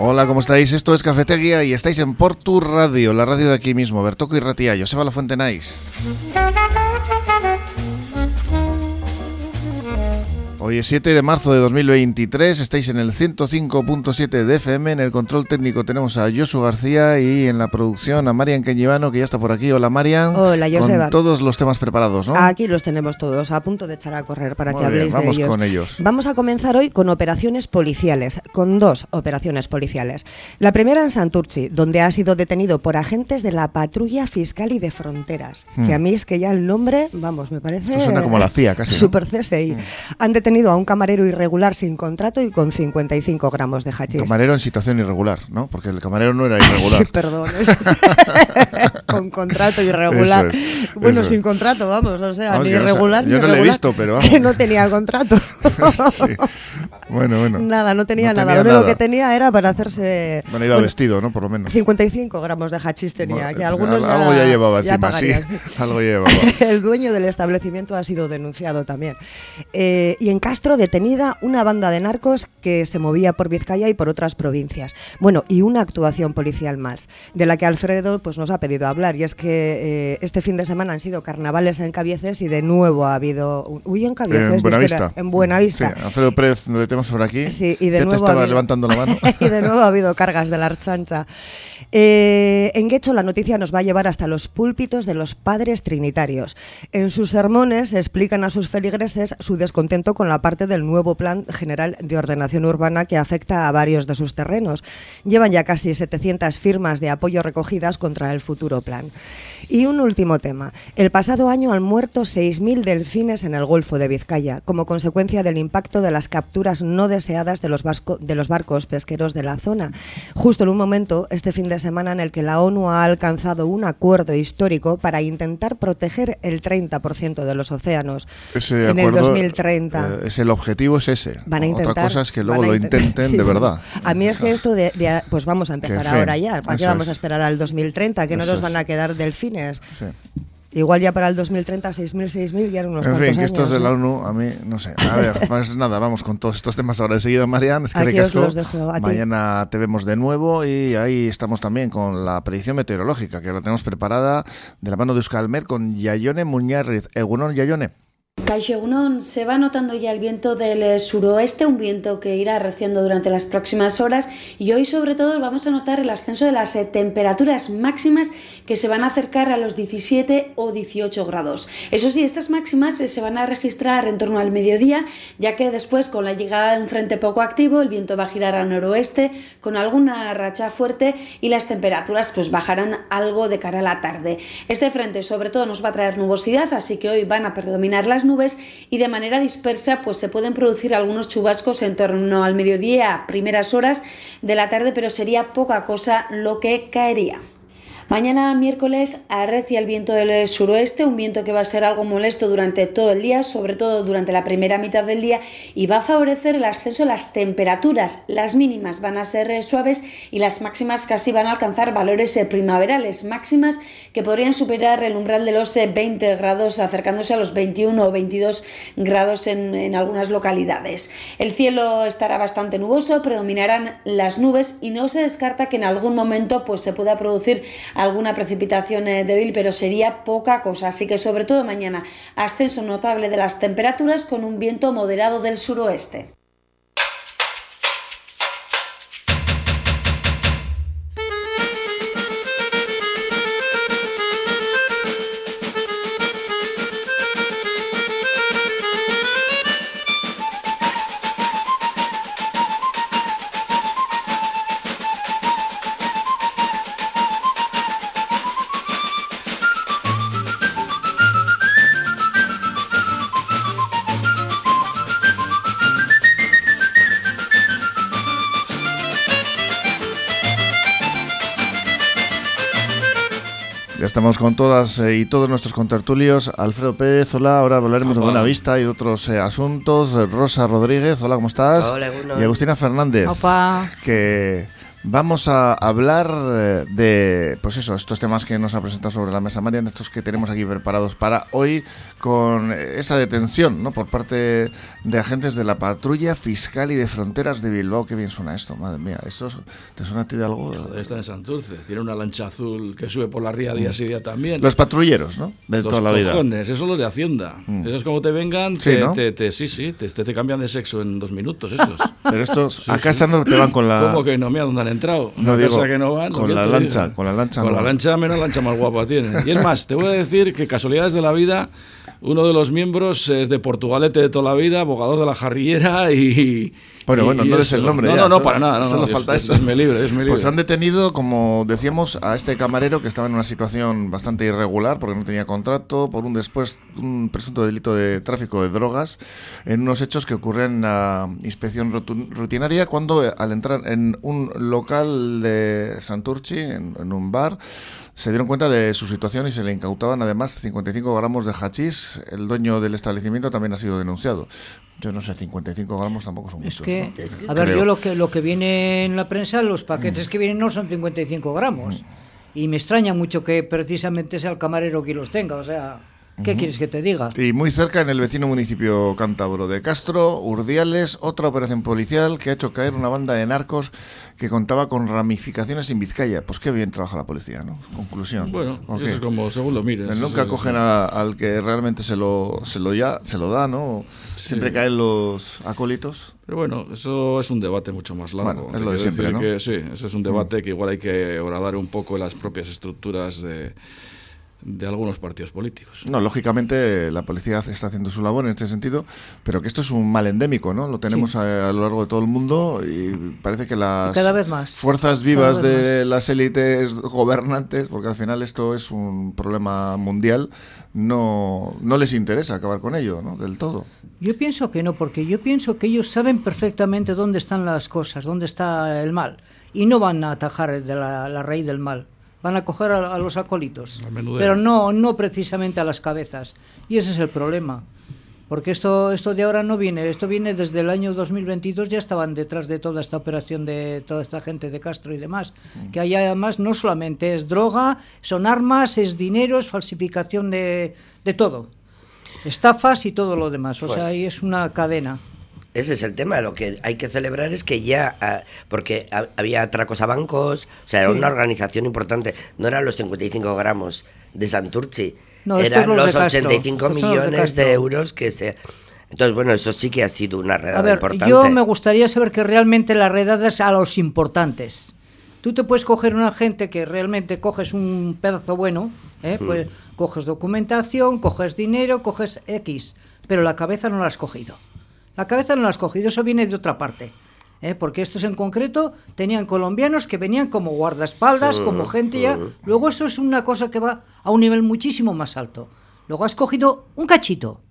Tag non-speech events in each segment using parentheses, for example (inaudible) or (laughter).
Hola, ¿cómo estáis? Esto es Cafetería y estáis en Portu Radio, la radio de aquí mismo, Bertoco y Ratía, Joseba La Fuente Nice. Hoy es 7 de marzo de 2023, estáis en el 105.7 de FM, en el control técnico tenemos a Josu García y en la producción a Marian Cañivano, que ya está por aquí. Hola Marian. Hola Joseba. Con todos los temas preparados, ¿no? Aquí los tenemos todos, a punto de echar a correr para Muy que bien, habléis vamos de ellos. con ellos. Vamos a comenzar hoy con operaciones policiales, con dos operaciones policiales. La primera en Santurci, donde ha sido detenido por agentes de la Patrulla Fiscal y de Fronteras, Hmm. que a mí es que ya el nombre, vamos, me parece... Esto suena como la CIA, casi, ¿no? Hmm. Super CSI. Han detenido a un camarero irregular sin contrato y con 55 gramos de hachís. Camarero en situación irregular, ¿no? Porque el camarero no era (laughs) irregular. Sí, perdón. es- (laughs) con contrato irregular. Es, bueno, sin es. contrato, vamos, o sea, Vamos, ni no irregular yo ni no lo he visto, pero (laughs) vamos. Que no tenía contrato. Sí. Bueno, bueno. nada, no tenía No nada. Lo único que tenía era para hacerse. Bueno, iba bueno, vestido, ¿no? Por lo menos. 55 gramos de hachís tenía, Bueno, que algunos al- algo ya llevaba ya encima, sí. Algo ya llevaba. El dueño del establecimiento ha sido denunciado también. Eh, y en Castro, detenida una banda de narcos que se movía por Vizcaya y por otras provincias. Bueno, y una actuación policial más, de la que Alfredo pues, nos ha pedido hablar. Y es que eh, este fin de semana han sido carnavales en Cabieces y de nuevo ha habido. Uy, en Cabieces. En Buenavista. En Buenavista. Sí, Alfredo Pérez, lo tenemos por aquí. Sí, y de ya nuevo te estaba habido- levantando la mano. (laughs) y de nuevo ha habido cargas de la archancha. Eh, en Guecho la noticia nos va a llevar hasta los púlpitos de los padres trinitarios. En sus sermones explican a sus feligreses su descontento con la parte del nuevo Plan General de Ordenación Urbana que afecta a varios de sus terrenos. Llevan ya casi 700 firmas de apoyo recogidas contra el futuro plan. Y un último tema. El pasado año han muerto 6.000 delfines en el Golfo de Vizcaya como consecuencia del impacto de las capturas no deseadas de los, vasco- de los barcos pesqueros de la zona. Justo en un momento, este fin de semana, en el que la ONU ha alcanzado un acuerdo histórico para intentar proteger el 30% de los océanos Ese en el acuerdo, 2030. eh, es el objetivo es ese. Van a intentar. Otra cosa es que luego lo intent- intenten (laughs) Sí. de verdad. A mí es que esto de, de- pues vamos a empezar ahora ya. ¿Para qué vamos a es. esperar al 2030? Que no nos van a quedar delfines. Sí. Igual ya para el 2030, 6.000, 6.000, ya eran unos En fin, que estos de la. ONU, a mí, no sé. A ver, (laughs) pues nada, vamos con todos estos temas ahora enseguida, Marian. Es que Aquí os los dejo a ti. Mañana te vemos de nuevo y ahí estamos también con la predicción meteorológica, que la tenemos preparada de la mano de Euskalmet con Yayone Muñarriz. Egunon, Yayone. Caixo Egunon, se va notando ya el viento del eh, suroeste, un viento que irá arreciando durante las próximas horas y hoy sobre todo vamos a notar el ascenso de las eh, temperaturas máximas que se van a acercar a los 17 o 18 grados. Eso sí, estas máximas eh, se van a registrar en torno al mediodía, ya que después con la llegada de un frente poco activo el viento va a girar al noroeste con alguna racha fuerte y las temperaturas pues bajarán algo de cara a la tarde. Este frente sobre todo nos va a traer nubosidad, así que hoy van a predominar las nubes y de manera dispersa pues se pueden producir algunos chubascos en torno al mediodía, primeras horas de la tarde, pero sería poca cosa lo que caería. Mañana miércoles arrecia el viento del suroeste, un viento que va a ser algo molesto durante todo el día, sobre todo durante la primera mitad del día, y va a favorecer el ascenso de las temperaturas. Las mínimas van a ser eh, suaves y las máximas casi van a alcanzar valores eh, primaverales, máximas que podrían superar el umbral de los eh, 20 grados, acercándose a los 21 o 22 grados en, en algunas localidades. El cielo estará bastante nuboso, predominarán las nubes y no se descarta que en algún momento pues, se pueda producir alguna precipitación eh, débil, pero sería poca cosa. Así que sobre todo mañana, ascenso notable de las temperaturas con un viento moderado del suroeste. Con todas eh, y todos nuestros contertulios. Alfredo Pérez, hola. Ahora hablaremos de Buena Vista y de otros eh, asuntos. Eh, Rosa Rodríguez, hola, ¿cómo estás? Hola. Y Agustina Fernández. Opa. Que Vamos a hablar eh, de, pues eso, estos temas que nos ha presentado sobre la mesa Marian, estos que tenemos aquí preparados para hoy, con esa detención, ¿no? Por parte de agentes de la patrulla fiscal y de fronteras de Bilbao. Qué bien suena esto, madre mía. ¿Eso te suena a ti de algo? está en Santurce. Tiene una lancha azul que sube por la ría día sí día también. Los patrulleros, ¿no? De toda la vida. Esos son los de Hacienda. Mm. Esos como te vengan, sí, te, sí, sí, te, te, cambian de sexo en dos minutos esos. (laughs) Pero estos, a casa no te van con la... ¿Cómo que no? Mira dónde entrado. No digo, que no van. Con la lancha, con la lancha. Con la lancha menos lancha más guapa tiene. Y es más, te voy a decir que casualidades de la vida uno de los miembros es de Portugalete de toda la vida, abogador de la jarrillera (laughs) y... Bueno, bueno, no es el nombre. No, no, no, para nada. No, solo falta eso. Es, libre, es libre. Pues han detenido, como decíamos, a este camarero que estaba en una situación bastante irregular porque no tenía contrato por un después un presunto delito de tráfico de drogas en unos hechos que ocurren en la inspección rutinaria cuando eh, al entrar en un local de Santurchi, en un bar, se dieron cuenta de su situación y se le incautaban además 55 gramos de hachís. El dueño del establecimiento también ha sido denunciado. Yo no sé, 55 gramos tampoco son muchos. Que, A ver, yo lo que, lo que viene en la prensa, los paquetes mm. que vienen no son 55 gramos. Mm. Y me extraña mucho que precisamente sea el camarero quien los tenga. O sea, ¿Qué quieres que te diga? Y muy cerca, en el vecino municipio cántabro de Castro, Urdiales, otra operación policial que ha hecho caer una banda de narcos que contaba con ramificaciones en Vizcaya. Pues qué bien trabaja la policía, ¿no? Conclusión. Bueno, eso es como según lo mires. Nunca cogen al que realmente se lo, se lo, ya, se lo da, ¿no? Siempre caen los acólitos. Pero bueno, eso es un debate mucho más largo. Bueno, es lo de siempre, ¿no? sí, eso es un debate que igual hay que horadar un poco en las propias estructuras de de algunos partidos políticos. No, lógicamente la policía está haciendo su labor en este sentido, pero que esto es un mal endémico, ¿no? Lo tenemos a, lo largo de todo el mundo y parece que las fuerzas vivas de las élites gobernantes, porque al final esto es un problema mundial, no, no les interesa acabar con ello, ¿no? Del todo. Yo pienso que no, porque yo pienso que ellos saben perfectamente dónde están las cosas, dónde está el mal, y no van a atajar de la raíz del mal van a coger a, los acólitos, pero no, no precisamente a las cabezas. Y ese es el problema. Porque esto, esto de ahora no viene, esto viene desde el año 2022, ya estaban detrás de toda esta operación de toda esta gente de Castro y demás. Mm. Que hay además no solamente es droga, son armas, es dinero, es falsificación de, de todo. Estafas y todo lo demás. O sea, pues ahí es una cadena. Ese es el tema. Lo que hay que celebrar es que ya, ah, porque había atracos a bancos, o sea, era una organización importante. No eran los 55 gramos de Santurci, no, eran los, 85 millones de, euros que se. Entonces, bueno, eso sí que ha sido una redada a ver, importante. Yo me gustaría saber que realmente la redada es a los importantes. Tú te puedes coger una gente que realmente coges un pedazo bueno, ¿eh? pues coges documentación, coges dinero, coges X, pero la cabeza no la has cogido. La cabeza no la has cogido, eso viene de otra parte. ¿eh? Porque estos en concreto tenían colombianos que venían como guardaespaldas, como gente ya. Luego eso es una cosa que va a un nivel muchísimo más alto. Luego has cogido un cachito.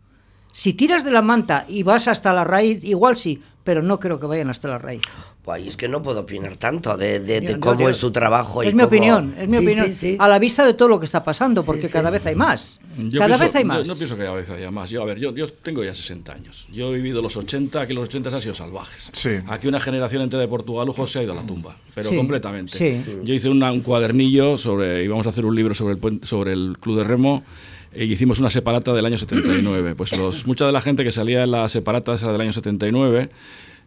Si tiras de la manta y vas hasta la raíz, igual sí, pero no creo que vayan hasta la raíz. Pues es que no puedo opinar tanto de, cómo es su trabajo. Es mi opinión, es mi opinión. A la vista de todo lo que está pasando, porque cada vez hay más. cada vez hay más. Yo, no pienso que cada vez haya más. Yo, a ver, yo, yo tengo ya 60 años. Yo he vivido los 80, aquí los 80 han sido salvajes. Aquí una generación entera de Portugalujo se ha ido a la tumba, pero completamente. Yo hice un cuadernillo sobre, íbamos a hacer un libro sobre el, sobre el club de remo y hicimos una separata del año 79. Pues los, (coughs) mucha de la gente que salía en la separata esa del año 79,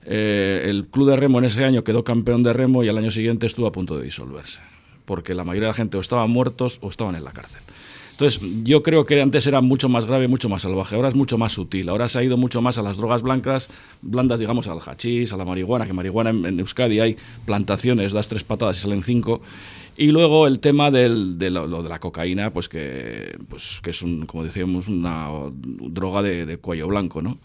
eh, el club de remo en ese año quedó campeón de remo y al año siguiente estuvo a punto de disolverse, porque la mayoría de la gente o estaban muertos o estaban en la cárcel. Entonces, yo creo que antes era mucho más grave, mucho más salvaje. Ahora es mucho más sutil. Ahora se ha ido mucho más a las drogas blancas, blandas, digamos, al hachís, a la marihuana, que marihuana en, Euskadi hay plantaciones, das tres patadas y salen cinco. Y luego el tema del, de, lo, de la cocaína, pues que, pues que es, un, como decíamos, una droga de, de cuello blanco, ¿no?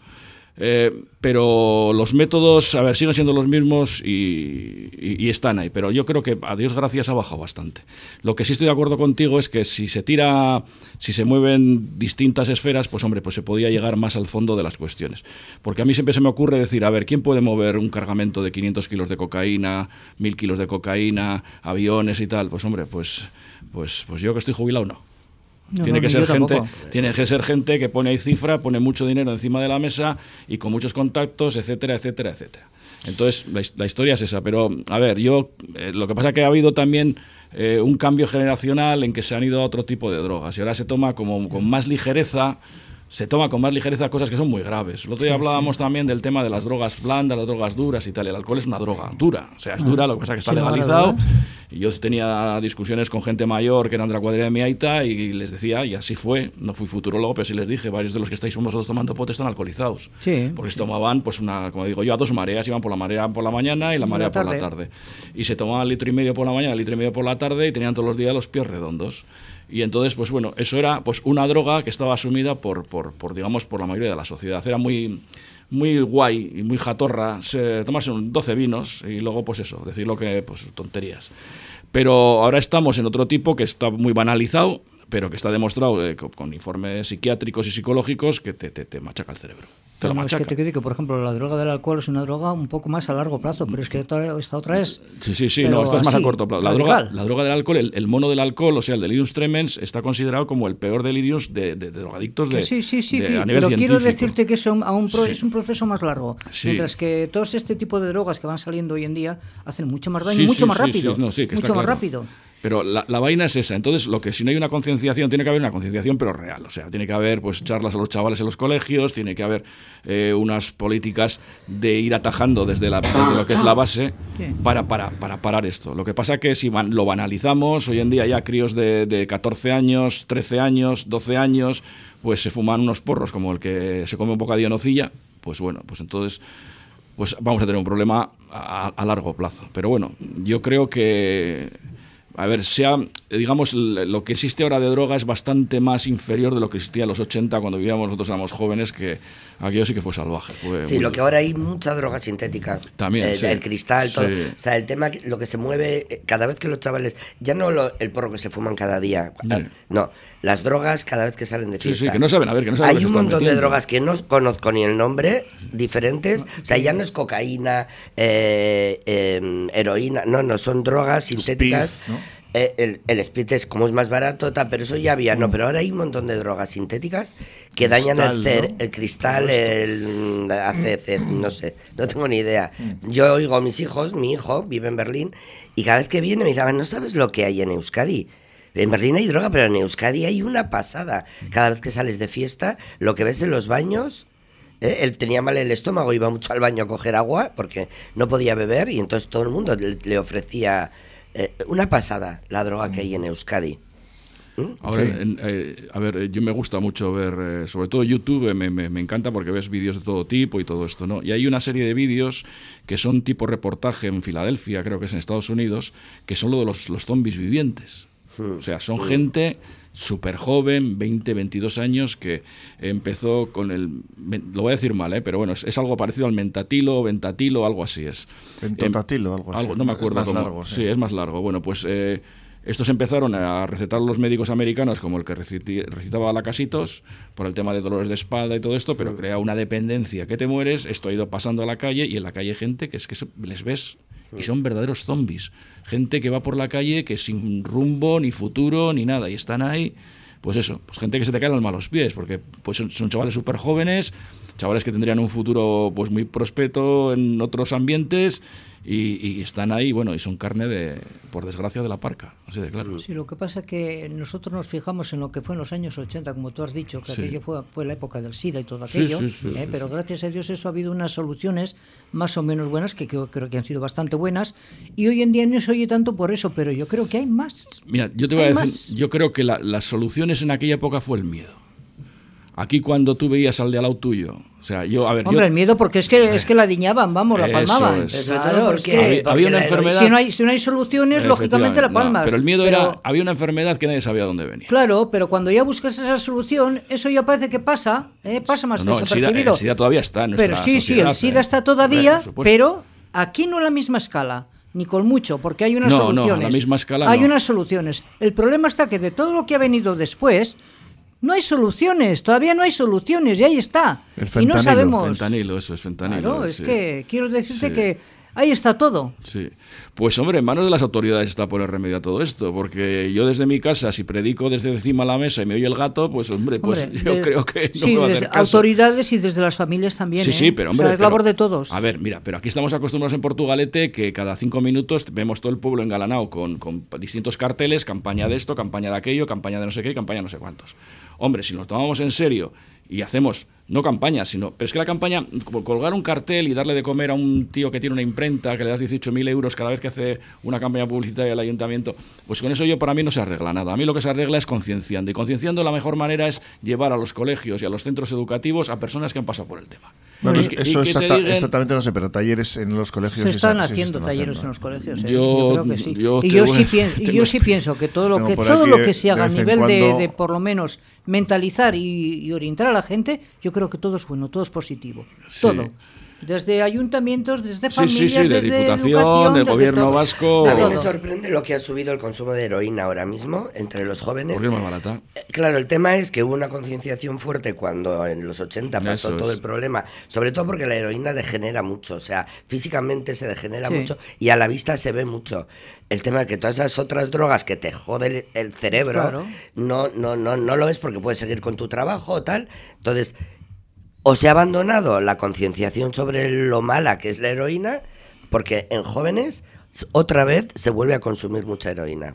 Eh, pero los métodos, a ver, siguen siendo los mismos y, están ahí. Pero yo creo que a Dios gracias ha bajado bastante. Lo que sí estoy de acuerdo contigo es que si se tira, si se mueven distintas esferas, pues hombre, pues se podía llegar más al fondo de las cuestiones. Porque a mí siempre se me ocurre decir, a ver, ¿quién puede mover un cargamento de 500 kilos de cocaína, 1000 kilos de cocaína, aviones y tal? Pues hombre, pues, pues, pues yo que estoy jubilado no. Tiene que ser gente, tiene que ser gente que pone ahí cifra, pone mucho dinero encima de la mesa y con muchos contactos, etcétera, etcétera, etcétera. Entonces, la, historia es esa. Pero, a ver, yo, eh, lo que pasa es que ha habido también eh, un cambio generacional en que se han ido a otro tipo de drogas y ahora se toma como con más ligereza se toma con más ligereza cosas que son muy graves. El otro día hablábamos también del tema de las drogas blandas, las drogas duras y tal. El alcohol es una droga dura, o sea, es dura, lo que pasa es que está legalizado. Y yo tenía discusiones con gente mayor que eran de la cuadrilla de mi aita y les decía, y así fue, no fui futurólogo, pero sí les dije, varios de los que estáis vosotros tomando pote están alcoholizados. Sí. Porque se tomaban, pues una, como digo yo, a dos mareas, iban por la marea por la mañana y la marea por la tarde. Y se tomaban litro y medio por la mañana, litro y medio por la tarde y tenían todos los días los pies redondos. Y entonces, pues bueno, eso era pues una droga que estaba asumida por, por, digamos, por la mayoría de la sociedad. Era muy, muy guay y muy jatorra se, tomarse 12 vinos y luego, pues eso, decir lo que, pues tonterías. Pero ahora estamos en otro tipo que está muy banalizado, pero que está demostrado eh, con, informes psiquiátricos y psicológicos que te, te, te machaca el cerebro. Te lo Es que te que, por ejemplo, la droga del alcohol es una droga un poco más a largo plazo, pero es que esta otra es. Sí, sí, sí, no, esta es más a corto plazo. La droga, la droga del alcohol, el, mono del alcohol, o sea, el delirium tremens, está considerado como el peor delirium de, drogadictos de, sí, sí, sí, a nivel pero quiero decirte que es un, es un proceso más largo. Mientras que todos este tipo de drogas que van saliendo hoy en día hacen mucho más daño, mucho más rápido. mucho más rápido. Pero la, vaina es esa. Entonces, lo que si no hay una concienciación, tiene que haber una concienciación, pero real. O sea, tiene que haber pues charlas a los chavales en los colegios, tiene que haber eh, unas políticas de ir atajando desde, la, lo que es la base para, para, para, parar esto. Lo que pasa es que si lo banalizamos, hoy en día ya críos de, de 14 años, 13 años, 12 años, pues se fuman unos porros como el que se come un bocadillo nocilla, pues bueno, pues entonces pues vamos a tener un problema a largo plazo. Pero bueno, yo creo que a ver, sea, digamos, lo que existe ahora de droga es bastante más inferior de lo que existía en los 80 cuando vivíamos nosotros éramos jóvenes, que aquello sí que fue salvaje. sí, lo que ahora hay mucha droga sintética. También. El, el cristal, todo. O sea, el tema, lo que se mueve, eh, cada vez que los chavales, ya no el porro que se fuman cada día, no, las drogas cada vez que salen de fiesta. Sí, sí, que no saben, a ver, que no saben Hay un montón de drogas que no conozco ni el nombre, diferentes. O sea, ya no es cocaína, eh, em, heroína, no, no, son drogas sintéticas. Eh, el, el speed es como es más barato, pero eso ya había, no, mm. pero ahora hay un montón de drogas sintéticas que dañan el, el cristal, el ACC, no sé, no tengo ni idea. Mm. Yo oigo a mis hijos, mi hijo vive en Berlín, y cada vez que viene me dicen, no sabes lo que hay en Euskadi. En Berlín hay droga, pero en Euskadi hay una pasada. Cada vez que sales de fiesta, lo que ves en los baños ¿eh? Él tenía mal el estómago, iba mucho al baño a coger agua porque no podía beber y entonces todo el mundo le, ofrecía eh, una pasada la droga que hay en Euskadi. ¿Mm? Ahora, eh, a ver, yo me gusta mucho ver, sobre todo YouTube, me, me, encanta porque ves vídeos de todo tipo y todo esto, ¿no? Y hay una serie de vídeos que son tipo reportaje en Filadelfia, creo que es en Estados Unidos, que son lo de los, los zombies vivientes. Hmm. O sea, son hmm. gente súper joven, 20, 22 años, que empezó con el... Lo voy a decir mal, ¿eh? pero bueno, es, algo parecido al mentatilo, ventatilo, algo así es. Ventatilo, algo así. no me acuerdo. Es más largo, sí. es más largo. Bueno, pues... Eh, estos empezaron a recetar los médicos americanos, como el que recitaba Lacasitos, por el tema de dolores de espalda y todo esto, pero crea una dependencia que te mueres. Esto ha ido pasando a la calle y en la calle hay gente que es que les ves y son verdaderos zombies. Gente que va por la calle que sin rumbo, ni futuro, ni nada, y están ahí, pues eso, pues gente que se te cae en los malos pies, porque pues son, son chavales súper jóvenes, chavales que tendrían un futuro pues muy prospeto en otros ambientes y, están ahí, bueno, y son carne de, por desgracia, de la parca, así de claro. Sí, lo que pasa es que nosotros nos fijamos en lo que fue en los años 80, como tú has dicho, que aquello fue, fue la época del SIDA y todo aquello, ¿eh? pero gracias a Dios eso ha habido unas soluciones más o menos buenas, que creo, creo, que han sido bastante buenas, y hoy en día no se oye tanto por eso, pero yo creo que hay más. Mira, yo te voy a decir, yo creo que las soluciones en aquella época fue el miedo. Aquí cuando tú veías al de al lado tuyo, o sea, yo, a ver, Hombre, el miedo porque es que es que la diñaban, vamos, la palmaban. porque, había, una enfermedad. Si no hay, si no hay soluciones, lógicamente la palmas. pero el miedo era, había una enfermedad que nadie sabía dónde venía. Claro, pero cuando ya buscas esa solución, eso ya parece que pasa, ¿eh? pasa más no, el, SIDA, todavía está en Pero sí, sí, el SIDA ¿eh? está todavía, pero aquí no a la misma escala ni con mucho, porque hay unas soluciones. No, la misma escala. Hay unas soluciones. El problema está que de todo lo que ha venido después, no hay soluciones, todavía no hay soluciones y ahí está. y no sabemos. Fentanilo, eso es fentanilo. Claro, es que quiero decirte que Ahí está todo. Sí. Pues hombre, en manos de las autoridades está poner remedio a todo esto, porque yo desde mi casa, si predico desde encima de la mesa y me oye el gato, pues hombre, pues yo creo que no sí, me va a hacer caso. autoridades y desde las familias también. Sí, ¿eh? sí, pero hombre. es labor de todos. A ver, mira, pero aquí estamos acostumbrados en Portugalete que cada cinco minutos vemos todo el pueblo engalanado con, con distintos carteles, campaña de esto, campaña de aquello, campaña de no sé qué, campaña de no sé cuántos. Hombre, si nos tomamos en serio y hacemos no campaña, sino. Pero es que la campaña, colgar un cartel y darle de comer a un tío que tiene una imprenta, que le das 18.000 euros cada vez que hace una campaña publicitaria al ayuntamiento, pues con eso yo para mí no se arregla nada. A mí lo que se arregla es concienciando. Y concienciando la mejor manera es llevar a los colegios y a los centros educativos a personas que han pasado por el tema. Bueno, eso exactamente no sé, pero talleres en los colegios. Se están haciendo talleres en los colegios. ¿eh? Yo, creo que sí. y yo, sí, pienso, (laughs) yo sí pienso que todo lo que, todo lo que se haga a nivel de, por lo menos, mentalizar y, orientar a la gente, yo creo que todo es bueno, todo es positivo. Todo. Desde ayuntamientos, desde familias, sí, sí, de diputación, del gobierno vasco. A mí me sorprende lo que ha subido el consumo de heroína ahora mismo entre los jóvenes. Porque es más barata. Eh, claro, el tema es que hubo una concienciación fuerte cuando en los 80 pasó todo el problema, sobre todo porque la heroína degenera mucho, o sea, físicamente se degenera mucho y a la vista se ve mucho. El tema es que todas esas otras drogas que te joden el cerebro, no, no, no, no lo es porque puedes seguir con tu trabajo o tal. Entonces, o se ha abandonado la concienciación sobre lo mala que es la heroína, porque en jóvenes otra vez se vuelve a consumir mucha heroína.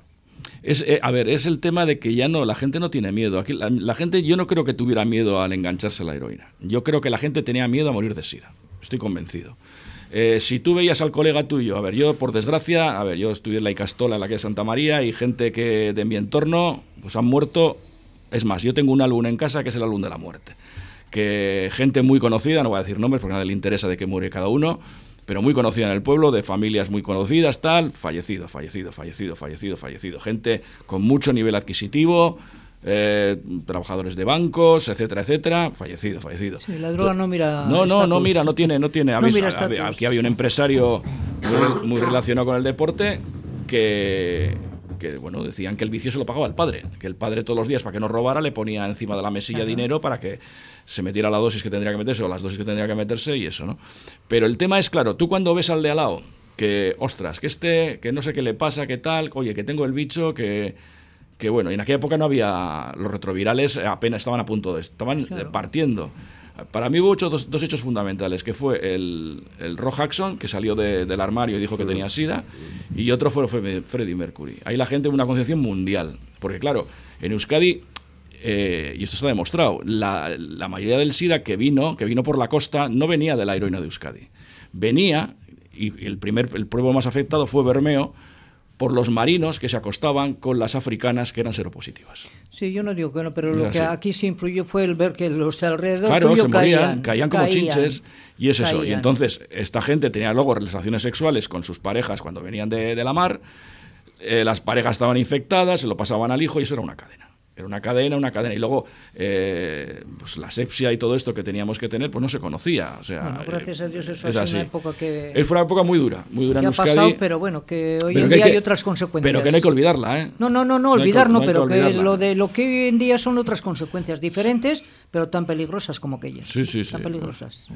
Es, eh, a ver, es el tema de que ya no, la gente no tiene miedo. Aquí, la, gente, yo no creo que tuviera miedo al engancharse a la heroína. Yo creo que la gente tenía miedo a morir de sida. Estoy convencido. Eh, si tú veías al colega tuyo, a ver, yo por desgracia, a ver, yo estudié en la Icastola, en la que es Santa María, y gente que de mi entorno, pues han muerto. Es más, yo tengo un álbum en casa que es el álbum de la muerte que gente muy conocida, no voy a decir nombres porque a nadie le interesa de qué muere cada uno, pero muy conocida en el pueblo, de familias muy conocidas, tal, fallecido, fallecido, fallecido, fallecido, fallecido. Gente con mucho nivel adquisitivo, eh, trabajadores de bancos, etcétera, etcétera, fallecido, fallecido. Sí, la droga no mira. No, no, no mira, no tiene, no tiene. (laughs) aquí había un empresario muy relacionado con el deporte que que bueno, decían que el vicio se lo pagaba el padre, que el padre todos los días para que no robara le ponía encima de la mesilla dinero para que se metiera la dosis que tendría que meterse o las dosis que tendría que meterse y eso, ¿no? Pero el tema es claro, tú cuando ves al de al lado que ostras, que este que no sé qué le pasa, qué tal, oye, que tengo el bicho que que bueno, en aquella época no había los retrovirales apenas estaban a punto de estaban partiendo. Para mí hubo dos, dos, hechos fundamentales, que fue el, el Jackson, que salió del armario y dijo que tenía SIDA, y otro fue, fue Freddie Mercury. Ahí la gente una concepción mundial, porque claro, en Euskadi, eh, y esto está demostrado, la, la, mayoría del SIDA que vino, que vino por la costa, no venía de la heroína de Euskadi. Venía, y el, primer, el pueblo más afectado fue Bermeo, por los marinos que se acostaban con las africanas que eran seropositivas. Sí, yo no digo que no, pero lo que aquí sí influyó fue el ver que los alrededor claro, se morían, caían, como chinches y es eso. Y entonces esta gente tenía luego relaciones sexuales con sus parejas cuando venían de, la mar, eh, las parejas estaban infectadas, se lo pasaban al hijo y eso era una cadena. Era una cadena, una cadena. Y luego, eh, pues la sepsia y todo esto que teníamos que tener, pues no se conocía. O sea, gracias a Dios, eso es, una época que. fue una época muy dura, muy dura que ha pasado, pero bueno, que hoy en día hay otras consecuencias. Pero que no hay que olvidarla, ¿eh? No, no, no, no, olvidar no, pero que, lo de lo que hoy en día son otras consecuencias diferentes, pero tan peligrosas como aquellas. Sí, sí, sí. Tan peligrosas.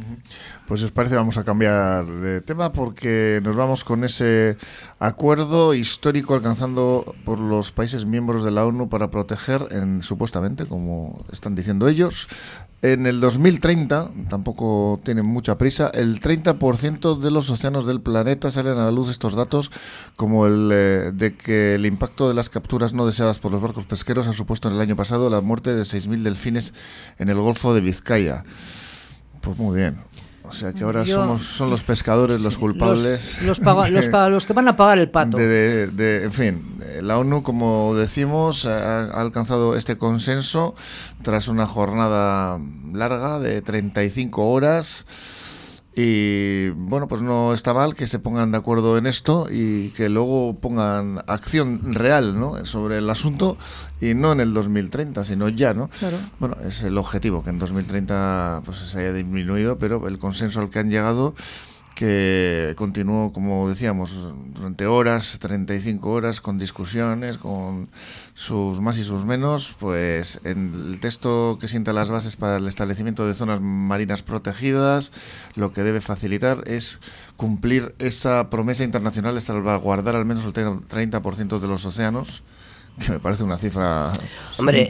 Pues si os parece, vamos a cambiar de tema porque nos vamos con ese acuerdo histórico alcanzando por los países miembros de la ONU para proteger en, supuestamente, como están diciendo ellos, en el 2030, tampoco tienen mucha prisa, el 30% de los océanos del planeta salen a la luz estos datos, como el eh, de que el impacto de las capturas no deseadas por los barcos pesqueros ha supuesto en el año pasado la muerte de 6.000 delfines en el Golfo de Vizcaya. Pues muy bien. O sea que ahora somos, son los pescadores los (laughs) culpables. Los, (laughs) los, que van a pagar el pato. De, en fin, la ONU, como decimos, ha, alcanzado este consenso tras una jornada larga de 35 horas y bueno, pues no está mal que se pongan de acuerdo en esto y que luego pongan acción real ¿no? sobre el asunto y no en el 2030, sino ya, ¿no? Bueno, es el objetivo, que en 2030 pues se haya disminuido, pero el consenso al que han llegado que continuó, como decíamos, durante horas, 35 horas, con discusiones, con sus más y sus menos, pues en el texto que sienta las bases para el establecimiento de zonas marinas protegidas, lo que debe facilitar es cumplir esa promesa internacional de salvaguardar al menos el 30% de los océanos, que me parece una cifra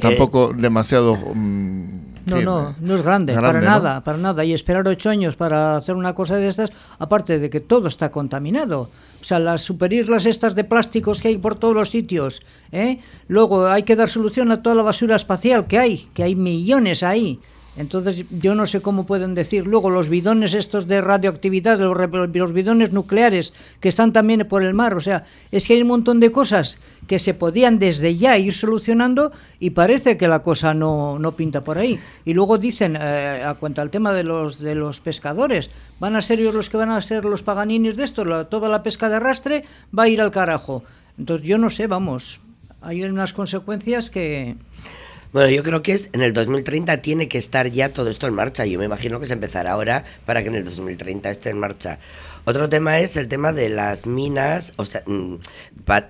tampoco eh, demasiado... Mm, no, no, no es grande, para nada, para nada. Y esperar ocho años para hacer una cosa de estas, aparte de que todo está contaminado. O sea, las superislas estas de plásticos que hay por todos los sitios. ¿eh? Luego hay que dar solución a toda la basura espacial que hay, que hay millones ahí. Entonces yo no sé cómo pueden decir luego los bidones estos de radioactividad, los, bidones nucleares que están también por el mar. O sea, es que hay un montón de cosas que se podían desde ya ir solucionando y parece que la cosa no, no pinta por ahí. Y luego dicen, eh, a cuenta al tema de los, de los pescadores, van a ser ellos los que van a ser los paganinis de esto, toda la pesca de arrastre va a ir al carajo. Entonces yo no sé, vamos, hay unas consecuencias que... Bueno, yo creo que es en el 2030 tiene que estar ya todo esto en marcha. Yo me imagino que se empezará ahora para que en el 2030 esté en marcha. Otro tema es el tema de las minas, o sea, mm,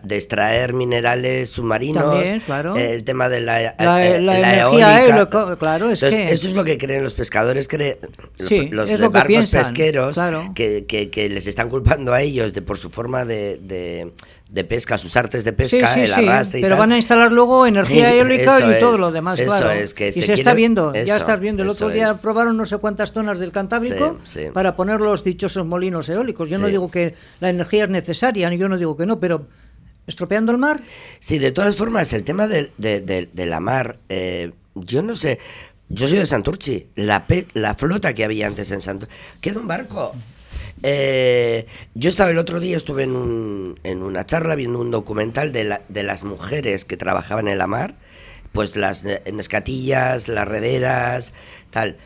de extraer minerales submarinos. También, claro. El tema de la, la, eh, eólica. claro, es que... Eso es lo que creen los pescadores, creen, los, los barcos pesqueros, que, que, que, les están culpando a ellos de por su forma de de pesca, sus artes de pesca, el arrastre y Pero van a instalar luego energía (laughs) eólica y todo lo demás, claro. Es que y se, está viendo, ya estás viendo. El otro día probaron no sé cuántas zonas del Cantábrico para poner los dichosos molinos eólicos. Yo no digo que la energía es necesaria, yo no digo que no, pero estropeando el mar. Sí, de todas formas, el tema de, de, la mar, eh, yo no sé. Yo soy de Santurchi. La, la flota que había antes en Santurchi. Queda un barco eh, yo estaba el otro día, estuve en, un, en una charla viendo un documental de, la, de las mujeres que trabajaban en la mar, pues las nescatillas, las rederas, tal.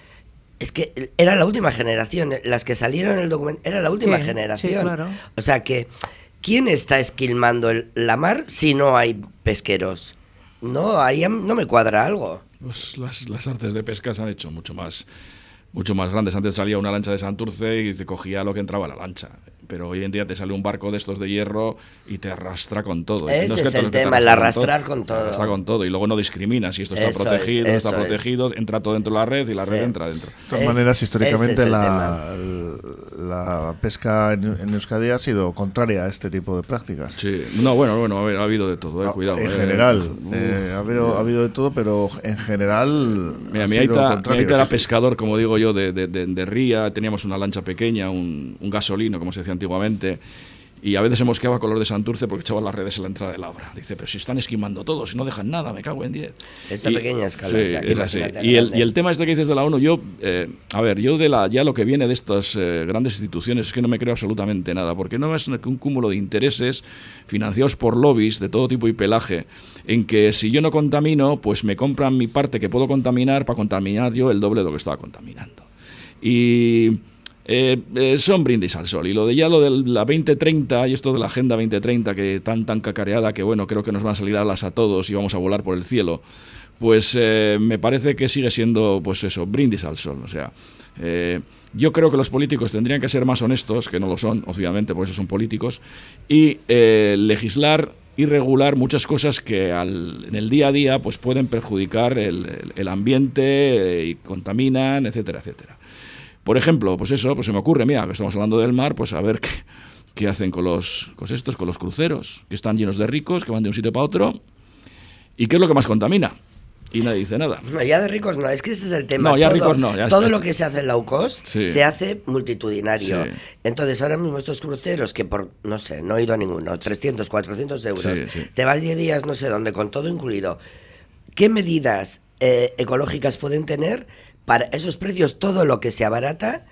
Es que era la última generación, las que salieron en el documental, era la última generación. O sea que, ¿quién está esquilmando la mar si no hay pesqueros? No, ahí no me cuadra algo. Pues las, las artes de pesca se han hecho mucho más mucho más grandes. Antes salía una lancha de Santurce y te cogía lo que entraba a la lancha pero hoy en día te sale un barco de estos de hierro y te arrastra con todo. Ese es, el tema, el arrastrar con todo. Arrastra con todo y luego no discrimina si esto está protegido, no está protegido, entra todo dentro de la red y la red entra dentro. De todas maneras, históricamente la, la, pesca en, Euskadi ha sido contraria a este tipo de prácticas. Sí, no, bueno, bueno, ha habido de todo, eh, cuidado. En eh. general, eh, ha, habido, ha, habido, de todo, pero en general. Mira, mi aita, era pescador, como digo yo, de, de, de, ría, teníamos una lancha pequeña, un, un gasolino, como se decía antiguamente. Y a veces se mosqueaba con los de Santurce porque echaban las redes en la entrada de la obra. Dice, pero si están esquimando todos, si no dejan nada, me cago en 10. Esta pequeña escala. es así. Y el, y el, tema este que dices de la ONU, yo, eh, a ver, yo de la, ya lo que viene de estas eh, grandes instituciones es que no me creo absolutamente nada, porque no es un cúmulo de intereses financiados por lobbies de todo tipo y pelaje, en que si yo no contamino, pues me compran mi parte que puedo contaminar para contaminar yo el doble de lo que estaba contaminando. Y eh, eh, son brindis al sol. Y lo de ya lo de la 2030 y esto de la Agenda 2030 que tan tan cacareada que bueno, creo que nos van a salir alas a todos y vamos a volar por el cielo, pues eh, me parece que sigue siendo pues eso, brindis al sol. O sea, yo creo que los políticos tendrían que ser más honestos, que no lo son, obviamente, por eso son políticos, y legislar y regular muchas cosas que en el día a día pues pueden perjudicar el, el ambiente y contaminan, etcétera, etcétera. Por ejemplo, pues eso, pues se me ocurre, mira, estamos hablando del mar, pues a ver qué, qué hacen con los, con estos, con los cruceros, que están llenos de ricos, que van de un sitio para otro. ¿Y qué es lo que más contamina? Y nadie dice nada. No, ya de ricos no, es que ese es el tema. No, ya todo, ricos no. todo lo que se hace en low cost se hace multitudinario. Entonces, ahora mismo estos cruceros que por, no sé, no he ido a ninguno, 300, 400 euros, te vas 10 días no sé dónde, con todo incluido. ¿Qué medidas eh, ecológicas pueden tener para esos precios todo lo que se abarata,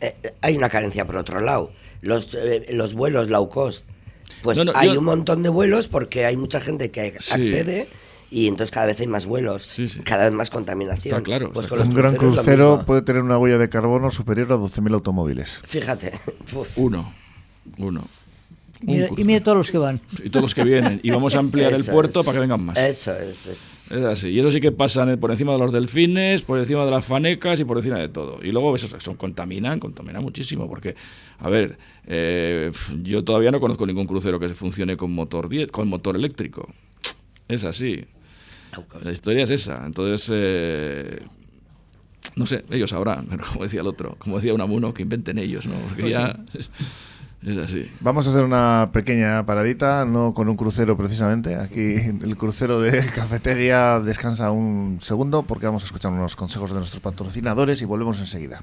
eh, hay una carencia por otro lado. Los, eh, los vuelos low cost, pues hay un montón de vuelos porque hay mucha gente que accede. Y entonces cada vez hay más vuelos, cada vez más contaminación. claro. Pues un gran crucero puede tener una huella de carbono superior a 12.000 automóviles. Fíjate. (laughs) Uno. Uno. Y mira todos los que van. Y todos los que vienen. Y vamos a ampliar el puerto para que vengan más. Eso es, es. Es así. Y eso sí que pasa por encima de los delfines, por encima de las fanecas y por encima de todo. Y luego eso, son contaminan, contaminan muchísimo. Porque, a ver, eh, yo todavía no conozco ningún crucero que se funcione con motor, con motor eléctrico. Es así. La historia es esa. Entonces, eh, no sé, ellos sabrán, (laughs) como decía el otro, como decía un amuno, que inventen ellos, ¿no? Porque pues ya... Es así. Vamos a hacer una pequeña paradita, no con un crucero precisamente. Aquí (laughs) el crucero de (laughs) cafetería descansa un segundo porque vamos a escuchar unos consejos de nuestros patrocinadores y volvemos enseguida.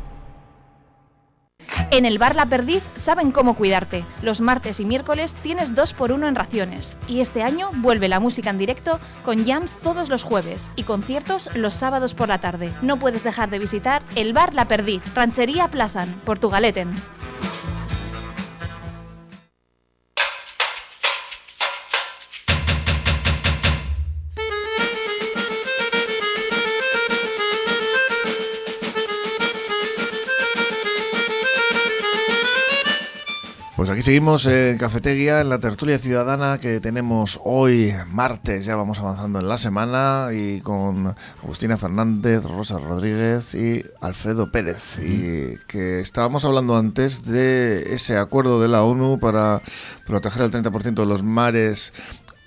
En el bar La Perdiz saben cómo cuidarte. Los martes y miércoles tienes 2 por 1 en raciones. Y este año vuelve la música en directo con jams todos los jueves y conciertos los sábados por la tarde. No puedes dejar de visitar el bar La Perdiz, Ranchería Plazan, Portugaleten. Aquí seguimos en Cafetería, en la tertulia ciudadana que tenemos hoy, martes, ya vamos avanzando en la semana, y con Agustina Fernández, Rosa Rodríguez y Alfredo Pérez. Y que estábamos hablando antes de ese acuerdo de la ONU para proteger el 30% de los mares,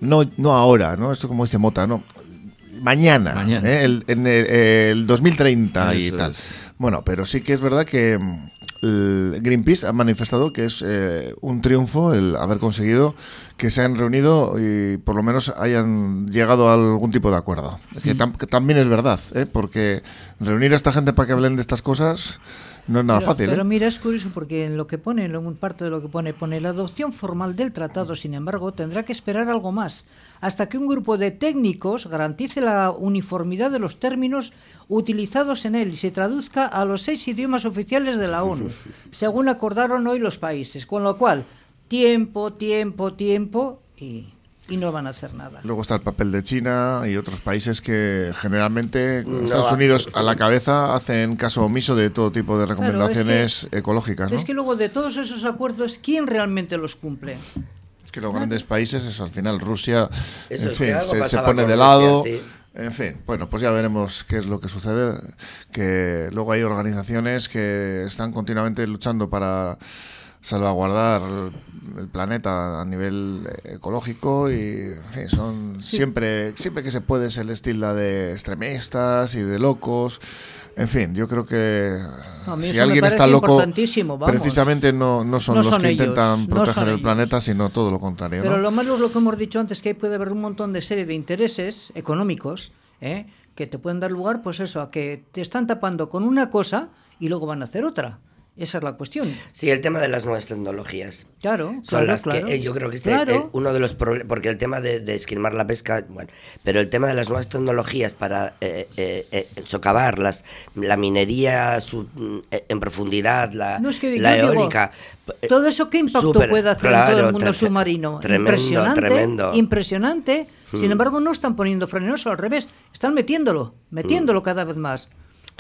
no, no ahora, ¿no? Esto como dice Mota, ¿no? Mañana, ¿eh? en el, 2030 y tal. Bueno, pero sí que es verdad que Greenpeace ha manifestado que es eh, un triunfo el haber conseguido que se hayan reunido y por lo menos hayan llegado a algún tipo de acuerdo. Que, también es verdad, ¿eh? porque reunir a esta gente para que hablen de estas cosas no es nada fácil. Pero ¿eh? mira, es curioso porque en lo que pone, en un parte de lo que pone, pone la adopción formal del tratado, sin embargo, tendrá que esperar algo más, hasta que un grupo de técnicos garantice la uniformidad de los términos utilizados en él y se traduzca a los seis idiomas oficiales de la ONU, según acordaron hoy los países. Con lo cual, tiempo, tiempo, tiempo y y no van a hacer nada. Luego está el papel de China y otros países que generalmente, Estados Unidos a la cabeza, hacen caso omiso de todo tipo de recomendaciones ecológicas. Es que luego de todos esos acuerdos, ¿quién realmente los cumple? Es que los grandes países, es al final Rusia, en fin, se, pone de lado. En fin, bueno, pues ya veremos qué es lo que sucede. Que luego hay organizaciones que están continuamente luchando para salvaguardar el planeta a nivel ecológico y son siempre siempre que se puede se les tilda de extremistas y de locos en fin, yo creo que si alguien está loco, precisamente no, no son los que intentan proteger el planeta, sino todo lo contrario. Pero lo malo es lo que hemos dicho antes, que puede haber un montón de serie de intereses económicos ¿eh? que te pueden dar lugar, pues eso, a que te están tapando con una cosa y luego van a hacer otra. Esa es la cuestión. Sí, el tema de las nuevas tecnologías. Claro, son las que eh, yo creo que es uno de los problemas, porque el tema de, de, esquilmar la pesca, bueno, pero el tema de las nuevas tecnologías para eh, eh, socavar las, la minería en profundidad, la, la eólica. todo eso, ¿qué impacto puede hacer en todo el mundo submarino? Tremendo, impresionante, tremendo. impresionante. Sin hmm. embargo, no están poniendo frenos, al revés, están metiéndolo, metiéndolo hmm. cada vez más.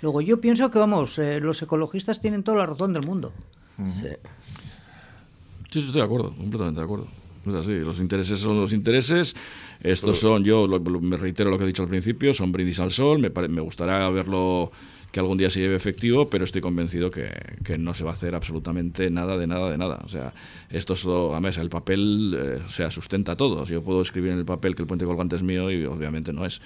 Luego yo pienso que, vamos, eh, los ecologistas tienen toda la razón del mundo. Sí. sí, estoy de acuerdo, completamente de acuerdo. Es así, los intereses son los intereses. Estos son, yo me reitero lo que he dicho al principio, son brindis al sol. Me, me gustaría verlo que algún día se lleve efectivo, pero estoy convencido que, que, no se va a hacer absolutamente nada de nada de nada. O sea, esto es a mesa, el papel eh, o sea, sustenta todo. Yo puedo escribir en el papel que el puente colgante es mío y obviamente no es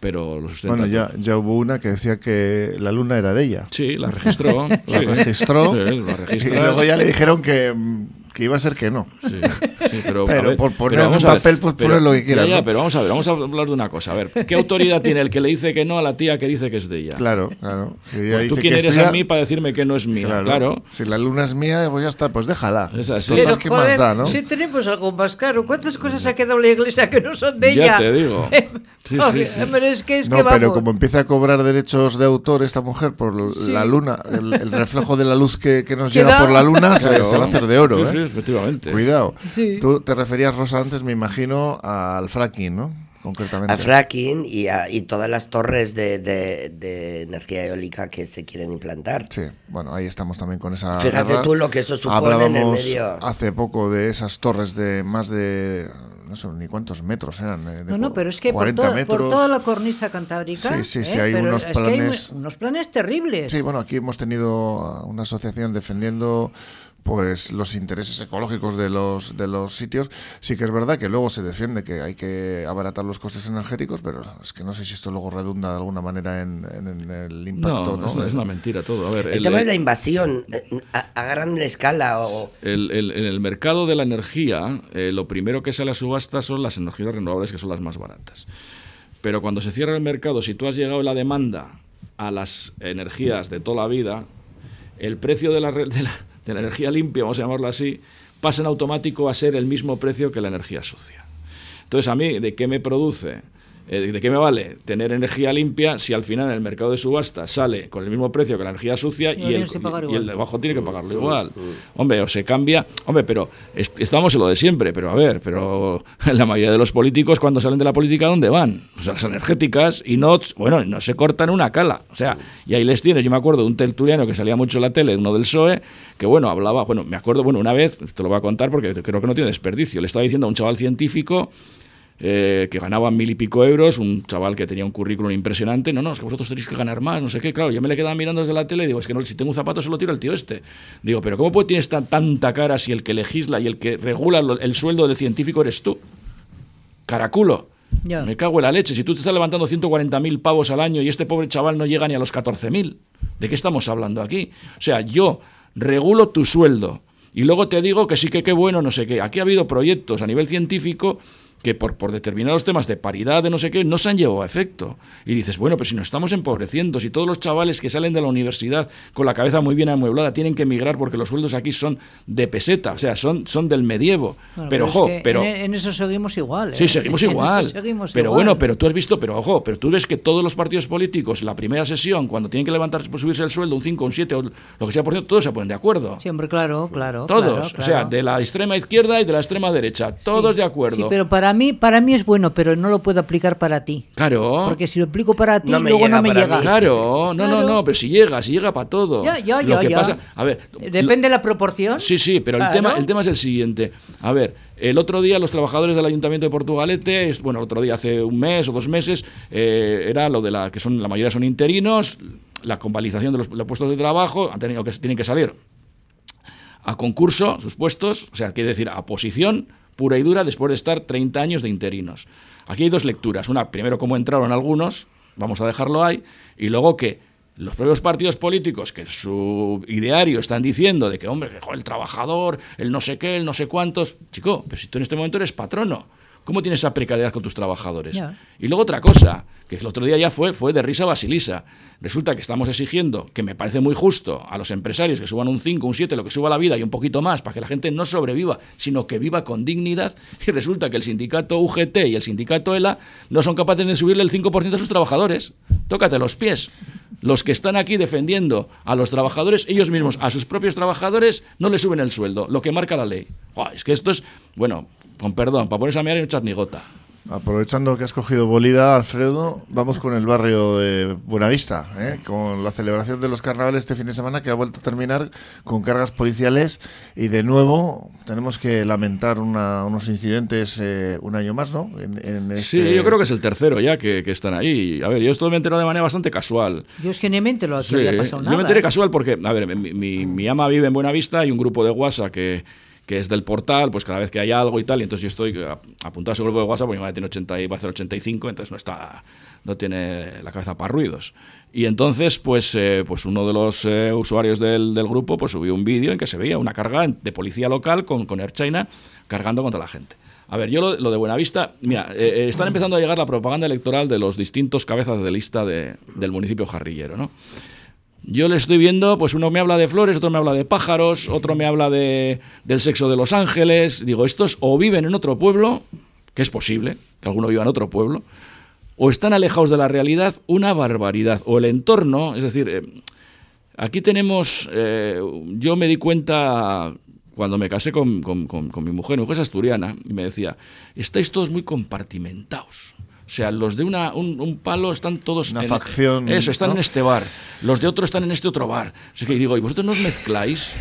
pero lo. Bueno, ya, ya hubo una que decía que la luna era de ella. Sí, la registró. la registró. Y luego ya le dijeron que, que iba a ser que no. Sí, sí pero, (laughs) por poner un papel, pues poner lo que quieras. Ya, pero vamos a ver, vamos a hablar de una cosa. A ver, ¿qué autoridad tiene el que le dice que no a la tía que dice que es de ella? Claro, claro. Pues ¿Tú quién eres a mí para decirme que no es mía? Claro. Si la luna es mía, pues ya está, pues déjala. Es así. Pero, ¿qué más da, no? Si tenemos algo más caro, ¿cuántas cosas ha quedado la iglesia que no son de ella? Ya te digo. (laughs) Sí, sí, sí. es que es no, pero como empieza a cobrar derechos de autor esta mujer por la luna, el, reflejo de la luz que, que nos llega por la luna, se, va a hacer de oro. Sí, ¿eh? Efectivamente. Cuidado. Tú te referías, Rosa, antes, me imagino, al fracking, ¿no? concretamente. A fracking y, a, y todas las torres de, de, energía eólica que se quieren implantar. Sí, bueno, ahí estamos también con esa. Fíjate tú lo que eso supone en el medio. Hace poco de esas torres de más de no sé ni cuántos metros eran. Eh, no, no, pero es que por, por, toda la cornisa cantábrica. Sí, sí, sí, ¿eh? hay unos planes. unos planes terribles. Sí, bueno, aquí hemos tenido una asociación defendiendo pues los intereses ecológicos de los de los sitios. Sí que es verdad que luego se defiende que hay que abaratar los costes energéticos pero es que no sé si esto luego redunda de alguna manera en, el impacto no, Es, una mentira todo. A ver, el, tema de la invasión eh, a, gran escala o el, en el mercado de la energía eh, lo primero que sale a subasta son las energías renovables que son las más baratas. Pero cuando se cierra el mercado si tú has llegado la demanda a las energías de toda la vida el precio de la, de la de la energía limpia, vamos a llamarlo así, pasa en automático a ser el mismo precio que la energía sucia. Entonces, a mí, ¿de qué me produce eh, ¿De qué me vale tener energía limpia si al final en el mercado de subasta sale con el mismo precio que la energía sucia y, el, de abajo tiene que pagarlo igual? Hombre, o se cambia. Hombre, pero estamos en lo de siempre, pero a ver, pero (laughs) la mayoría de los políticos cuando salen de la política, ¿dónde van? O sea, las energéticas y no, bueno, no se cortan una cala. O sea, y ahí les tienes. Yo me acuerdo de un tertuliano que salía mucho en la tele, uno del PSOE, que bueno, hablaba, bueno, me acuerdo, bueno, una vez, te lo voy a contar porque creo que no tiene desperdicio, le estaba diciendo a un chaval científico eh, que ganaba mil y pico euros, un chaval que tenía un currículum impresionante, no, no, es que vosotros tenéis que ganar más, no sé qué, claro, yo me le quedaba mirando desde la tele y digo, es que no, si tengo un zapato se lo tiro al tío este. Digo, pero ¿cómo puede tienes tanta cara si el que legisla y el que regula el sueldo del científico eres tú? Caraculo. Me cago en la leche. Si tú te estás levantando 140.000 pavos al año y este pobre chaval no llega ni a los 14.000, ¿de qué estamos hablando aquí? O sea, yo regulo tu sueldo y luego te digo que sí que qué bueno, no sé qué. Aquí ha habido proyectos a nivel científico que por, por determinados temas de paridad, de no sé qué, no se han llevado a efecto. Y dices, bueno, pero si nos estamos empobreciendo, si todos los chavales que salen de la universidad con la cabeza muy bien amueblada tienen que emigrar porque los sueldos aquí son de peseta, o sea, son, son del medievo. pero, ojo, pero... En, eso seguimos igual. Sí, ¿eh? seguimos (laughs) igual. pero bueno, pero tú has visto, pero ojo, pero tú ves que todos los partidos políticos, la primera sesión, cuando tienen que levantar, subirse el sueldo, un 5, un 7 o lo que sea por ciento, todos se ponen de acuerdo. Siempre, claro, claro. Todos, o sea, de la extrema izquierda y de la extrema derecha, todos de acuerdo. Sí, pero para mí, para mí es bueno, pero no lo puedo aplicar para ti. Claro. Porque si lo aplico para ti, luego no me llega. Claro, no, no, no, pero si llega, si llega para todo. Ya, ya, lo que pasa, a ver, depende de la proporción. Sí, sí, pero el tema, el tema es el siguiente. A ver, el otro día los trabajadores del Ayuntamiento de Portugalete, bueno, el otro día hace un mes o dos meses, eh, era lo de la que son la mayoría son interinos, la convalidación de los, puestos de trabajo, han tenido que tienen que salir a concurso sus puestos, o sea, quiere decir a posición pura y dura después de estar 30 años de interinos. Aquí hay dos lecturas. Una, primero cómo entraron algunos, vamos a dejarlo ahí, y luego que los propios partidos políticos que su ideario están diciendo de que, hombre, que el trabajador, el no sé qué, el no sé cuántos. Chico, pero si tú en este momento eres patrono, ¿cómo tienes esa precariedad con tus trabajadores? Y luego otra cosa, que el otro día ya fue, fue de risa basilisa. Resulta que estamos exigiendo, que me parece muy justo, a los empresarios que suban un 5, un 7, lo que suba la vida y un poquito más, para que la gente no sobreviva, sino que viva con dignidad. (laughs) Y resulta que el sindicato UGT y el sindicato ELA no son capaces de subirle el 5% a sus trabajadores. Tócate los pies. Los que están aquí defendiendo a los trabajadores, ellos mismos, a sus propios trabajadores, no le suben el sueldo, lo que marca la ley. es que esto es, bueno, con perdón, para ponerse a mirar y echar ni gota. Aprovechando que has cogido bolida, Alfredo, vamos con el barrio de Buenavista, ¿eh? con la celebración de los carnavales este fin de semana que ha vuelto a terminar con cargas policiales y de nuevo tenemos que lamentar unos incidentes eh, un año más, ¿no? En, Sí, este yo creo que es el tercero ya que, están ahí. A ver, yo esto me entero de manera bastante casual. Yo es que ni me entero sí, pasado nada. Yo me enteré ¿eh? casual porque, a ver, mi, mi, mi ama vive en Buenavista y un grupo de WhatsApp que que es del portal, pues cada vez que hay algo y tal, y entonces yo estoy apuntado a su grupo de WhatsApp, porque mi madre tiene 80 y va a ser 85, entonces no está no tiene la cabeza para ruidos. Y entonces, pues, eh, pues uno de los eh, usuarios del, del, grupo pues subió un vídeo en que se veía una carga de policía local con, con Air China cargando contra la gente. A ver, yo lo, lo de Buenavista, mira, eh, están empezando a llegar la propaganda electoral de los distintos cabezas de lista de, del municipio jarrillero, ¿no? Yo le estoy viendo, pues uno me habla de flores, otro me habla de pájaros, otro me habla de, del sexo de los ángeles. Digo, estos o viven en otro pueblo, que es posible, que alguno viva en otro pueblo, o están alejados de la realidad, una barbaridad. O el entorno, es decir, eh, aquí tenemos, eh, yo me di cuenta cuando me casé con, con, con, con mi mujer, mi mujer es asturiana, y me decía, estáis todos muy compartimentados. O sea, los de una, un, palo están todos... Una facción... Eso, están en este bar. Los de otro están en este otro bar. Así que digo, ¿y vosotros no os mezcláis?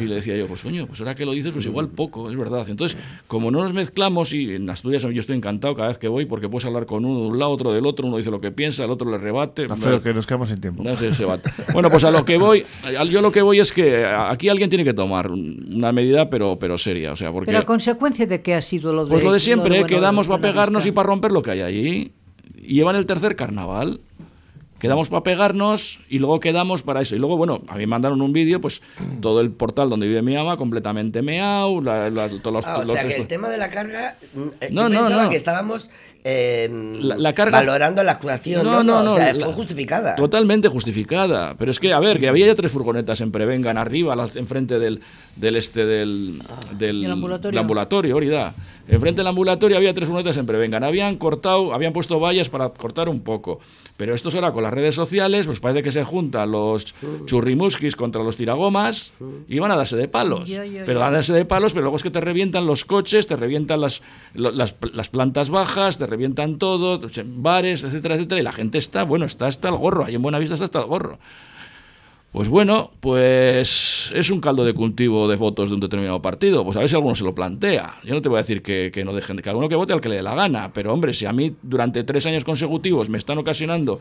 Y le decía yo, pues coño, pues ahora que lo dices, pues igual poco, es verdad. Entonces, como no nos mezclamos, y en Asturias yo estoy encantado cada vez que voy, porque puedes hablar con uno de un lado, otro del otro, uno dice lo que piensa, el otro le rebate. Feo, que nos quedamos sin tiempo. No sé, se Bueno, pues a lo que voy, yo lo que voy es que aquí alguien tiene que tomar una medida, pero, pero seria. O sea, porque... Pero a consecuencia de que ha sido lo de... Pues lo de siempre, lo quedamos para pegarnos y para romper lo que hay y llevan el tercer carnaval. Quedamos para pegarnos y luego quedamos para eso. Y luego, bueno, a mí me mandaron un vídeo, pues todo el portal donde vive mi ama completamente meao. La, todos los, ah, o sea, que el tema de la carga. Eh, no, no, no. que estábamos eh, la, carga, valorando la actuación. No, no, no. O sea, fue justificada. Totalmente justificada. Pero es que, a ver, que había ya tres furgonetas en Prevengan arriba, las, enfrente del, del este del, del ambulatorio. ambulatorio, ahorita. Enfrente del ambulatorio había tres furgonetas en Prevengan. Habían cortado, habían puesto vallas para cortar un poco. Pero esto ahora con las redes sociales, pues parece que se juntan los churrimusquis contra los tiragomas y van a darse de palos. pero van a darse de palos, pero luego es que te revientan los coches, te revientan las, las, las plantas bajas, te revientan todo, bares, etcétera, etcétera, y la gente está, bueno, está hasta el gorro, ahí en Buenavista está hasta el gorro. Pues bueno, pues es un caldo de cultivo de votos de un determinado partido. Pues a ver si alguno se lo plantea. Yo no te voy a decir que, no dejen, que alguno que vote al que le dé la gana, pero hombre, si a mí durante tres años consecutivos me están ocasionando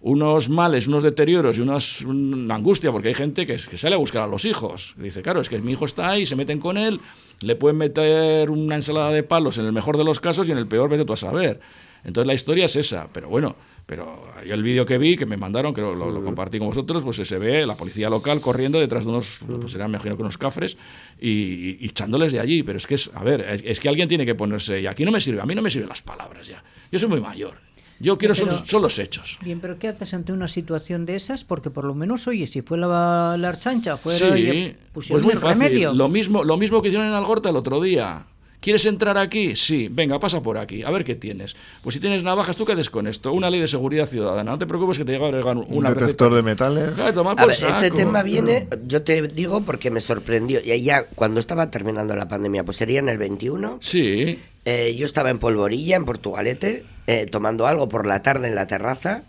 unos males, unos deterioros y una angustia, porque hay gente que, que sale a buscar a los hijos. dice, claro, es que mi hijo está ahí, se meten con él, le pueden meter una ensalada de palos en el mejor de los casos y en el peor vete tú a saber. Entonces la historia es esa, pero bueno, pero el vídeo que vi, que me mandaron, que lo, compartí con vosotros, pues se ve la policía local corriendo detrás de unos, pues serán, me imagino que unos cafres, y, echándoles de allí. Pero es que es, a ver, es, que alguien tiene que ponerse, y aquí no me sirve, a mí no me sirven las palabras ya. Yo soy muy mayor. Yo quiero son, los hechos. Bien, pero ¿qué haces ante una situación de esas? Porque por lo menos, oye, si fue la, la archancha, fuera sí, pues muy fácil. Lo mismo, lo mismo que hicieron en Algorta el otro día. ¿Quieres entrar aquí? Sí, venga, pasa por aquí, a ver qué tienes. Pues si tienes navajas, ¿tú qué haces con esto? Una ley de seguridad ciudadana. No te preocupes que te llega a agregar una Un detector de metales. a ver, este tema viene, yo te digo porque me sorprendió. Y ya cuando estaba terminando la pandemia, pues sería en el 21. Sí. Eh, yo estaba en Polvorilla, en Portugalete, eh, tomando algo por la tarde en la terraza.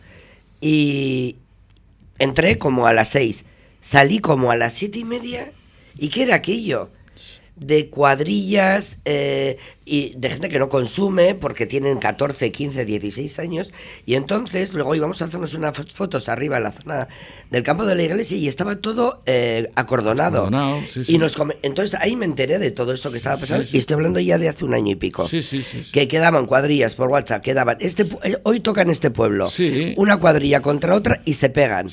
Y entré como a las 6. Salí como a las siete y media. ¿Y qué era aquello? de cuadrillas eh, y de gente que no consume porque tienen 14, 15, 16 años. Y entonces luego íbamos a hacernos unas fotos arriba en la zona del campo de la iglesia y estaba todo eh, acordonado, y nos entonces ahí me enteré de todo eso que estaba pasando y estoy hablando ya de hace un año y pico. Que quedaban cuadrillas por WhatsApp quedaban este eh, hoy tocan este pueblo una cuadrilla contra otra y se pegan.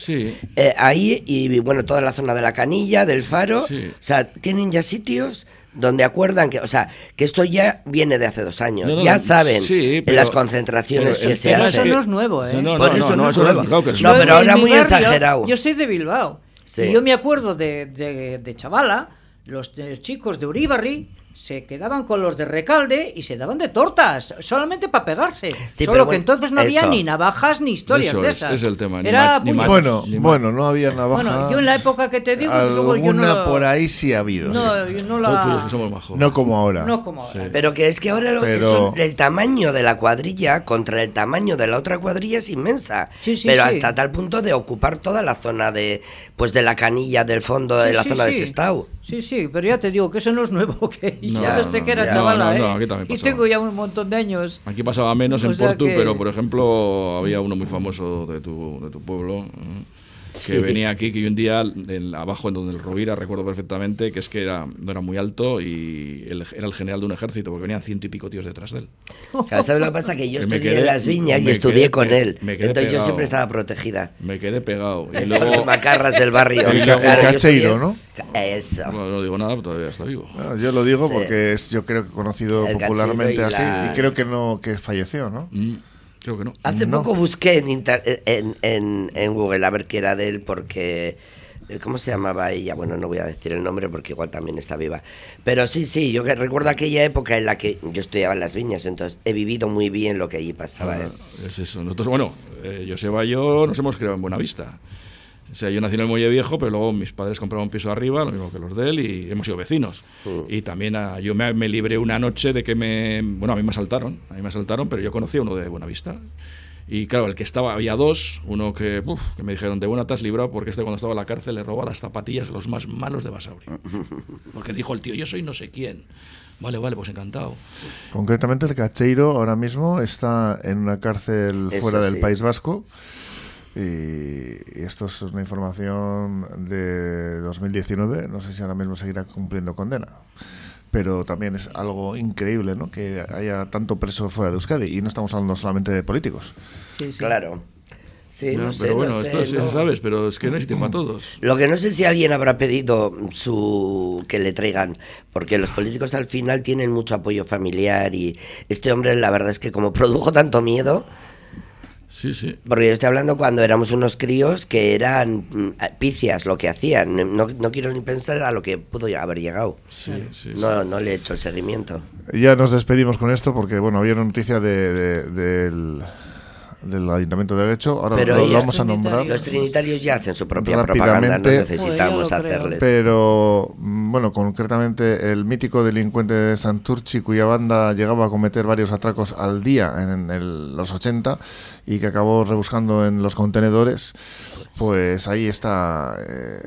Ahí y bueno toda la zona de la canilla del faro. O sea tienen ya sitios donde acuerdan que, o sea, que esto ya viene de hace dos años. ya saben las concentraciones que se hacen. Eso no es nuevo, ¿eh? No, Por eso no, es nuevo. No, pero ahora muy exagerado. Yo soy de Bilbao. Y yo me acuerdo de, de, de chavala, los chicos de Uribarri se quedaban con los de Recalde y se daban de tortas, solamente para pegarse. Solo que entonces no había ni navajas ni historias de esas. Es, es el tema. Era bueno, bueno, no había navajas. Bueno, yo en la época que te digo, luego yo no por ahí sí ha habido. No, sí. no la... No como ahora. No como ahora. Pero que es que ahora lo Pero... el tamaño de la cuadrilla contra el tamaño de la otra cuadrilla es inmensa. Sí, sí, Pero hasta tal punto de ocupar toda la zona de pues de la canilla del fondo de la zona de Sestao. Sí, sí, pero ya te digo que eso no es nuevo, (laughs) que ya desde que era chavala, ¿eh? y tengo ya un montón de años. Aquí pasaba menos en Porto, pero por ejemplo había uno muy famoso de tu, de tu pueblo. ¿eh? Que venía aquí, que un día abajo en donde el Rovira, recuerdo perfectamente, que es que era, no era muy alto y era el general de un ejército, porque venían ciento y pico tíos detrás de él. ¿Sabes lo que pasa? Que yo (laughs) estudié en las viñas y estudié con él. Entonces yo siempre estaba protegida. Me quedé pegado. Y (laughs) luego... macarras del barrio. (laughs) El, cacheiro, ¿no? Eso. no digo nada, todavía está vivo. yo lo digo porque es, yo creo que conocido popularmente así y creo que no que falleció, ¿no? Mm. Creo que no. Hace poco busqué en, en, en, Google a ver qué era de él porque... Eh, ¿Cómo se llamaba ella? Bueno, no voy a decir el nombre porque igual también está viva. Pero sí, sí, yo recuerdo aquella época en la que yo estudiaba en las viñas, entonces he vivido muy bien lo que allí pasaba. Ah, ¿eh? es eso. Nosotros, bueno, eh, Joseba y yo nos hemos creado en Buenavista. O sea, yo nací en el Muelle Viejo, pero luego mis padres compraron un piso arriba, lo mismo que los de él, y hemos sido vecinos. Mm. Y también ah, yo me, me, libré una noche de que me... Bueno, a mí me asaltaron, a mí me asaltaron, pero yo conocí a uno de Buenavista. Y claro, el que estaba, había dos, uno que, que me dijeron, de buena te has librado porque este cuando estaba en la cárcel le robaba las zapatillas a los más malos de Basauri. (laughs) Porque dijo el tío, yo soy no sé quién. Vale, vale, pues encantado. Concretamente el Cacheiro ahora mismo está en una cárcel fuera del País Vasco y, esto es una información de 2019, no sé si ahora mismo seguirá cumpliendo condena. Pero también es algo increíble ¿no? que haya tanto preso fuera de Euskadi y no estamos hablando solamente de políticos. Sí, Claro. Sí, no, pero bueno, esto sí sabes, pero es que no hay tiempo a todos. (clears throat) Lo que no sé si alguien habrá pedido su que le traigan, porque los políticos al final tienen mucho apoyo familiar y este hombre la verdad es que como (laughs) produjo tanto miedo, Sí, sí. Porque yo estoy hablando cuando éramos unos críos que eran mm, picias lo que hacían. No, no quiero ni pensar a lo que pudo haber llegado. Sí, sí, no, no le he hecho el seguimiento. Ya nos despedimos con esto porque, bueno, había una noticia de, del del Ayuntamiento de Derecho. Ahora lo, vamos a nombrar. Los trinitarios ya hacen su propia propaganda, no necesitamos hacerles. Pero, mm, bueno, concretamente el mítico delincuente de Santurchi, cuya banda llegaba a cometer varios atracos al día en los 80 y que acabó rebuscando en los contenedores, pues ahí está, eh,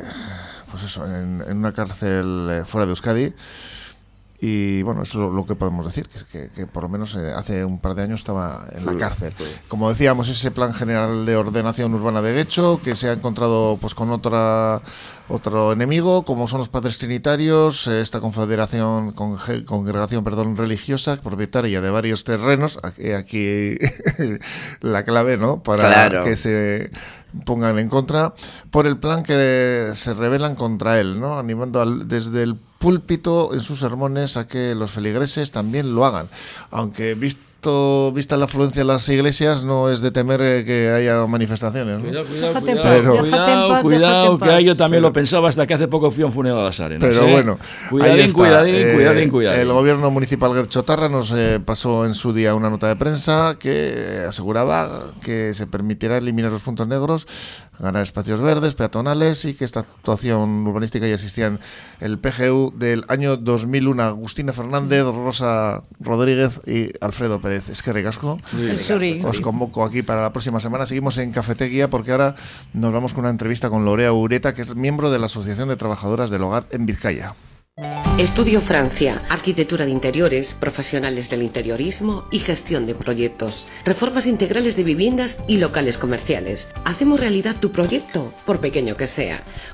pues eso, en, en una cárcel eh, fuera de Euskadi. Y bueno, eso es lo que podemos decir, que, que, por lo menos eh, hace un par de años estaba en la cárcel. Como decíamos, ese plan general de ordenación urbana de Guecho, que se ha encontrado pues con otra otro enemigo, como son los padres trinitarios, eh, esta confederación, congregación perdón, religiosa, propietaria de varios terrenos, aquí, aquí (laughs) la clave, ¿no? Para que se pongan en contra por el plan que se rebelan contra él, ¿no? Animando al, desde el púlpito en sus sermones a que los feligreses también lo hagan. Aunque visto vista la afluencia de las iglesias, no es de temer eh, que haya manifestaciones. Cuidado, cuidado, cuidado, que yo también lo pensaba hasta que hace poco fui a un funeral a las arenas. Pero ¿eh? bueno, cuidadín, cuidadín, eh, cuidadín, cuidadín. El gobierno municipal Gerchotarra nos pasó en su día una nota de prensa que aseguraba que se permitirá eliminar los puntos negros ganar espacios verdes, peatonales y que esta actuación urbanística ya existía en el PGU del año 2001. Agustina Fernández, Rosa Rodríguez y Alfredo Pérez. Es que recasco. Os convoco aquí para la próxima semana. Seguimos en Cafetería porque ahora nos vamos con una entrevista con Lorea Ureta, que es miembro de la Asociación de Trabajadoras del Hogar en Vizcaya. Estudio Francia, arquitectura de interiores, profesionales del interiorismo y gestión de proyectos, reformas integrales de viviendas y locales comerciales. Hacemos realidad tu proyecto, por pequeño que sea.